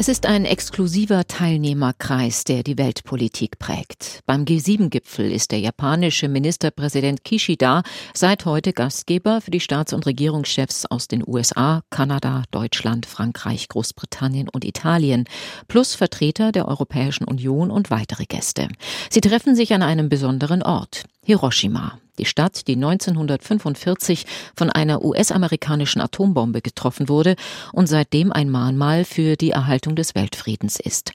Es ist ein exklusiver Teilnehmerkreis, der die Weltpolitik prägt. Beim G7-Gipfel ist der japanische Ministerpräsident Kishida seit heute Gastgeber für die Staats- und Regierungschefs aus den USA, Kanada, Deutschland, Frankreich, Großbritannien und Italien, plus Vertreter der Europäischen Union und weitere Gäste. Sie treffen sich an einem besonderen Ort, Hiroshima die Stadt, die 1945 von einer US-amerikanischen Atombombe getroffen wurde und seitdem ein Mahnmal für die Erhaltung des Weltfriedens ist.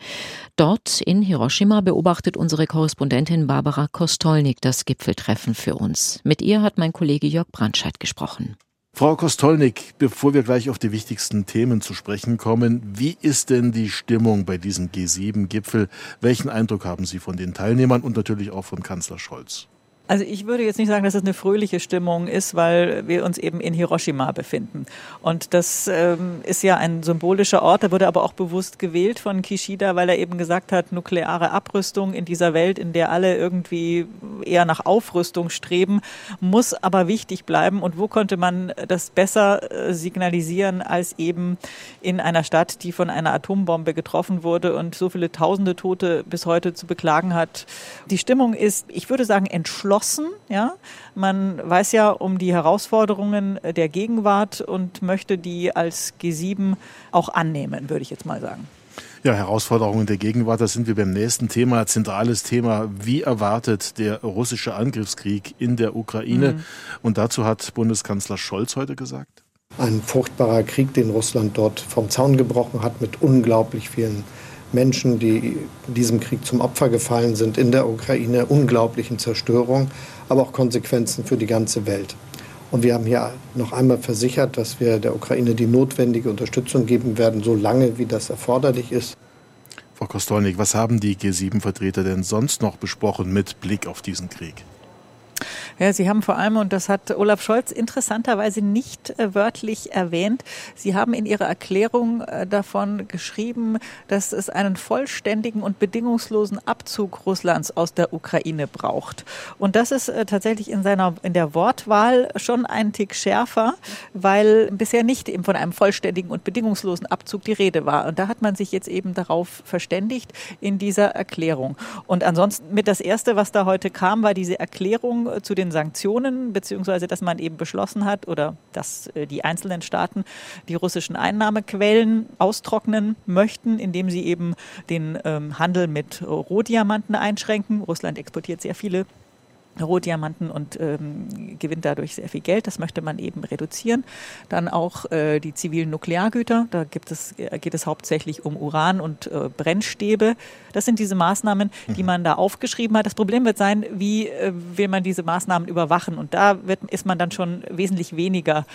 Dort in Hiroshima beobachtet unsere Korrespondentin Barbara Kostolnik das Gipfeltreffen für uns. Mit ihr hat mein Kollege Jörg Brandscheid gesprochen. Frau Kostolnik, bevor wir gleich auf die wichtigsten Themen zu sprechen kommen, wie ist denn die Stimmung bei diesem G7-Gipfel? Welchen Eindruck haben Sie von den Teilnehmern und natürlich auch von Kanzler Scholz? Also ich würde jetzt nicht sagen, dass es eine fröhliche Stimmung ist, weil wir uns eben in Hiroshima befinden. Und das ähm, ist ja ein symbolischer Ort, der wurde aber auch bewusst gewählt von Kishida, weil er eben gesagt hat, nukleare Abrüstung in dieser Welt, in der alle irgendwie eher nach Aufrüstung streben, muss aber wichtig bleiben. Und wo konnte man das besser äh, signalisieren als eben in einer Stadt, die von einer Atombombe getroffen wurde und so viele tausende Tote bis heute zu beklagen hat. Die Stimmung ist, ich würde sagen, entschlossen geschlossen. Ja? Man weiß ja um die Herausforderungen der Gegenwart und möchte die als G7 auch annehmen, würde ich jetzt mal sagen. Ja, Herausforderungen der Gegenwart, da sind wir beim nächsten Thema, zentrales Thema. Wie erwartet der russische Angriffskrieg in der Ukraine? Mhm. Und dazu hat Bundeskanzler Scholz heute gesagt. Ein furchtbarer Krieg, den Russland dort vom Zaun gebrochen hat, mit unglaublich vielen Menschen, die diesem Krieg zum Opfer gefallen sind in der Ukraine, unglaublichen Zerstörung, aber auch Konsequenzen für die ganze Welt. Und wir haben hier noch einmal versichert, dass wir der Ukraine die notwendige Unterstützung geben werden, so lange wie das erforderlich ist. Frau Kostolnik, was haben die G7-Vertreter denn sonst noch besprochen mit Blick auf diesen Krieg? Ja, Sie haben vor allem, und das hat Olaf Scholz interessanterweise nicht äh, wörtlich erwähnt, Sie haben in Ihrer Erklärung äh, davon geschrieben, dass es einen vollständigen und bedingungslosen Abzug Russlands aus der Ukraine braucht. Und das ist äh, tatsächlich in seiner, in der Wortwahl schon ein Tick schärfer, weil bisher nicht eben von einem vollständigen und bedingungslosen Abzug die Rede war. Und da hat man sich jetzt eben darauf verständigt in dieser Erklärung. Und ansonsten mit das erste, was da heute kam, war diese Erklärung zu den Sanktionen, beziehungsweise dass man eben beschlossen hat oder dass äh, die einzelnen Staaten die russischen Einnahmequellen austrocknen möchten, indem sie eben den ähm, Handel mit Rohdiamanten einschränken. Russland exportiert sehr viele Rohdiamanten und ähm, gewinnt dadurch sehr viel Geld. Das möchte man eben reduzieren. Dann auch äh, die zivilen Nukleargüter. Da gibt es, äh, geht es hauptsächlich um Uran und äh, Brennstäbe. Das sind diese Maßnahmen, die mhm. man da aufgeschrieben hat. Das Problem wird sein, wie äh, will man diese Maßnahmen überwachen? Und da wird, ist man dann schon wesentlich weniger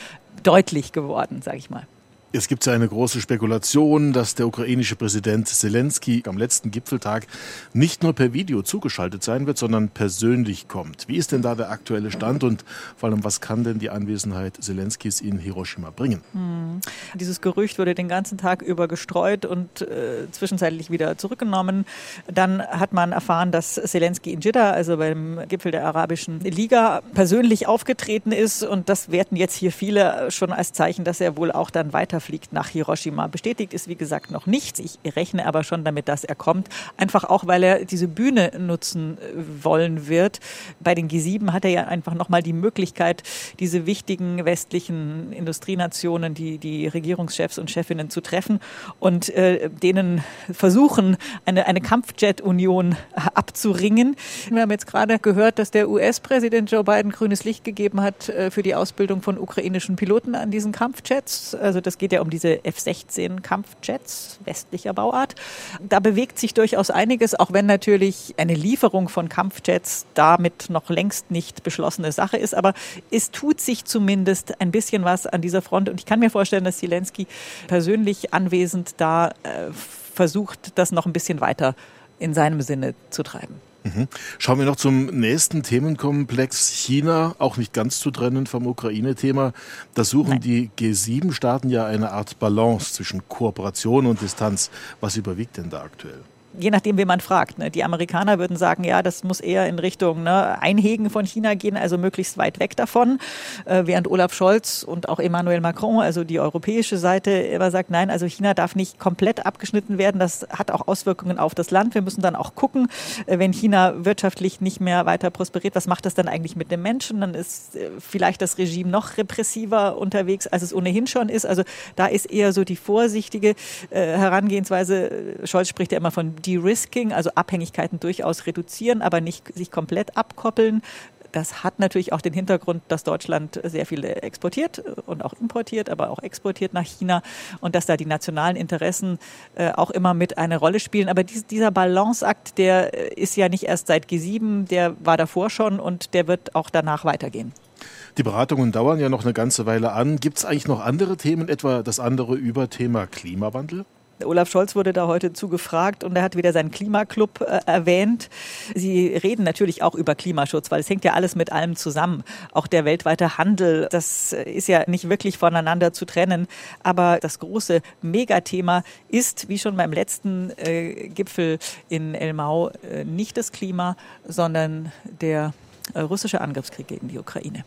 deutlich geworden, sage ich mal. Es gibt ja eine große Spekulation, dass der ukrainische Präsident Zelensky am letzten Gipfeltag nicht nur per Video zugeschaltet sein wird, sondern persönlich kommt. Wie ist denn da der aktuelle Stand und vor allem, was kann denn die Anwesenheit Zelenskys in Hiroshima bringen? Hm. Dieses Gerücht wurde den ganzen Tag über gestreut und äh, zwischenzeitlich wieder zurückgenommen. Dann hat man erfahren, dass Zelensky in Jeddah, also beim Gipfel der Arabischen Liga, persönlich aufgetreten ist und das werten jetzt hier viele schon als Zeichen, dass er wohl auch dann weiter fliegt nach Hiroshima. Bestätigt ist, wie gesagt, noch nichts. Ich rechne aber schon damit, dass er kommt. Einfach auch, weil er diese Bühne nutzen äh, wollen wird. Bei den G7 hat er ja einfach nochmal die Möglichkeit, diese wichtigen westlichen Industrienationen, die, die Regierungschefs und Chefinnen zu treffen und äh, denen versuchen, eine, eine Kampfjet-Union abzuringen. Wir haben jetzt gerade gehört, dass der US-Präsident Joe Biden grünes Licht gegeben hat äh, für die Ausbildung von ukrainischen Piloten an diesen Kampfjets. Also das geht geht ja um diese F-16 Kampfjets westlicher Bauart. Da bewegt sich durchaus einiges, auch wenn natürlich eine Lieferung von Kampfjets damit noch längst nicht beschlossene Sache ist. Aber es tut sich zumindest ein bisschen was an dieser Front. Und ich kann mir vorstellen, dass Zelensky persönlich anwesend da äh, versucht, das noch ein bisschen weiter in seinem Sinne zu treiben. Mhm. Schauen wir noch zum nächsten Themenkomplex China, auch nicht ganz zu trennen vom Ukraine-Thema. Da suchen Nein. die G7-Staaten ja eine Art Balance zwischen Kooperation und Distanz. Was überwiegt denn da aktuell? Je nachdem, wen man fragt. Ne? Die Amerikaner würden sagen, ja, das muss eher in Richtung ne, Einhegen von China gehen, also möglichst weit weg davon. Äh, während Olaf Scholz und auch Emmanuel Macron, also die europäische Seite, immer sagt, nein, also China darf nicht komplett abgeschnitten werden. Das hat auch Auswirkungen auf das Land. Wir müssen dann auch gucken, äh, wenn China wirtschaftlich nicht mehr weiter prosperiert, was macht das dann eigentlich mit den Menschen? Dann ist äh, vielleicht das Regime noch repressiver unterwegs, als es ohnehin schon ist. Also da ist eher so die vorsichtige äh, Herangehensweise. Scholz spricht ja immer von De-Risking, also Abhängigkeiten durchaus reduzieren, aber nicht sich komplett abkoppeln. Das hat natürlich auch den Hintergrund, dass Deutschland sehr viel exportiert und auch importiert, aber auch exportiert nach China und dass da die nationalen Interessen äh, auch immer mit eine Rolle spielen. Aber dies, dieser Balanceakt, der ist ja nicht erst seit G7, der war davor schon und der wird auch danach weitergehen. Die Beratungen dauern ja noch eine ganze Weile an. Gibt es eigentlich noch andere Themen, etwa das andere Überthema Klimawandel? Olaf Scholz wurde da heute zugefragt und er hat wieder seinen Klimaclub äh, erwähnt. Sie reden natürlich auch über Klimaschutz, weil es hängt ja alles mit allem zusammen. Auch der weltweite Handel, das ist ja nicht wirklich voneinander zu trennen. Aber das große Megathema ist, wie schon beim letzten äh, Gipfel in Elmau, äh, nicht das Klima, sondern der äh, russische Angriffskrieg gegen die Ukraine.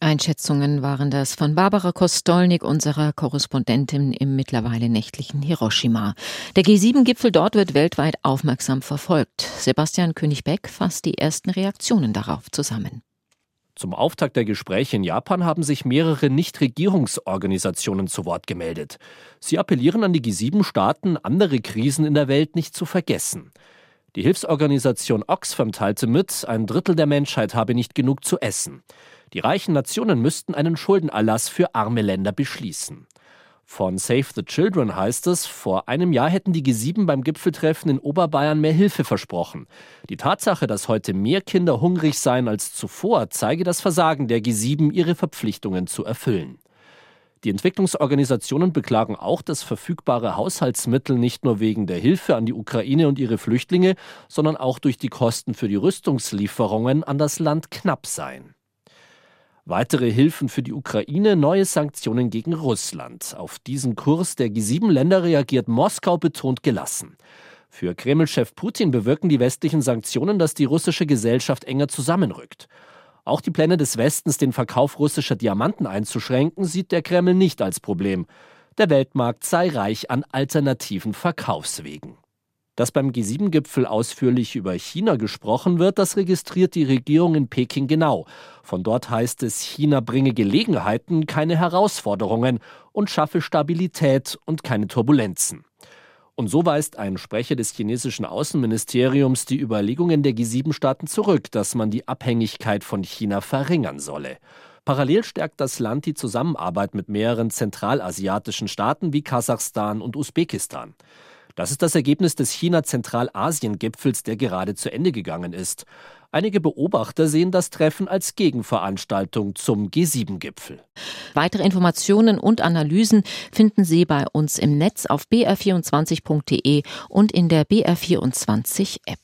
Einschätzungen waren das von Barbara Kostolnik, unserer Korrespondentin im mittlerweile nächtlichen Hiroshima. Der G7-Gipfel dort wird weltweit aufmerksam verfolgt. Sebastian König-Beck fasst die ersten Reaktionen darauf zusammen. Zum Auftakt der Gespräche in Japan haben sich mehrere Nichtregierungsorganisationen zu Wort gemeldet. Sie appellieren an die G7-Staaten, andere Krisen in der Welt nicht zu vergessen. Die Hilfsorganisation Oxfam teilte mit, ein Drittel der Menschheit habe nicht genug zu essen. Die reichen Nationen müssten einen Schuldenerlass für arme Länder beschließen. Von Save the Children heißt es, vor einem Jahr hätten die G7 beim Gipfeltreffen in Oberbayern mehr Hilfe versprochen. Die Tatsache, dass heute mehr Kinder hungrig seien als zuvor, zeige das Versagen der G7, ihre Verpflichtungen zu erfüllen. Die Entwicklungsorganisationen beklagen auch, dass verfügbare Haushaltsmittel nicht nur wegen der Hilfe an die Ukraine und ihre Flüchtlinge, sondern auch durch die Kosten für die Rüstungslieferungen an das Land knapp seien. Weitere Hilfen für die Ukraine, neue Sanktionen gegen Russland. Auf diesen Kurs der G7-Länder reagiert Moskau betont gelassen. Für Kreml-Chef Putin bewirken die westlichen Sanktionen, dass die russische Gesellschaft enger zusammenrückt. Auch die Pläne des Westens, den Verkauf russischer Diamanten einzuschränken, sieht der Kreml nicht als Problem. Der Weltmarkt sei reich an alternativen Verkaufswegen. Dass beim G7-Gipfel ausführlich über China gesprochen wird, das registriert die Regierung in Peking genau. Von dort heißt es, China bringe Gelegenheiten, keine Herausforderungen und schaffe Stabilität und keine Turbulenzen. Und so weist ein Sprecher des chinesischen Außenministeriums die Überlegungen der G7-Staaten zurück, dass man die Abhängigkeit von China verringern solle. Parallel stärkt das Land die Zusammenarbeit mit mehreren zentralasiatischen Staaten wie Kasachstan und Usbekistan. Das ist das Ergebnis des China-Zentralasien-Gipfels, der gerade zu Ende gegangen ist. Einige Beobachter sehen das Treffen als Gegenveranstaltung zum G7-Gipfel. Weitere Informationen und Analysen finden Sie bei uns im Netz auf br24.de und in der BR24-App.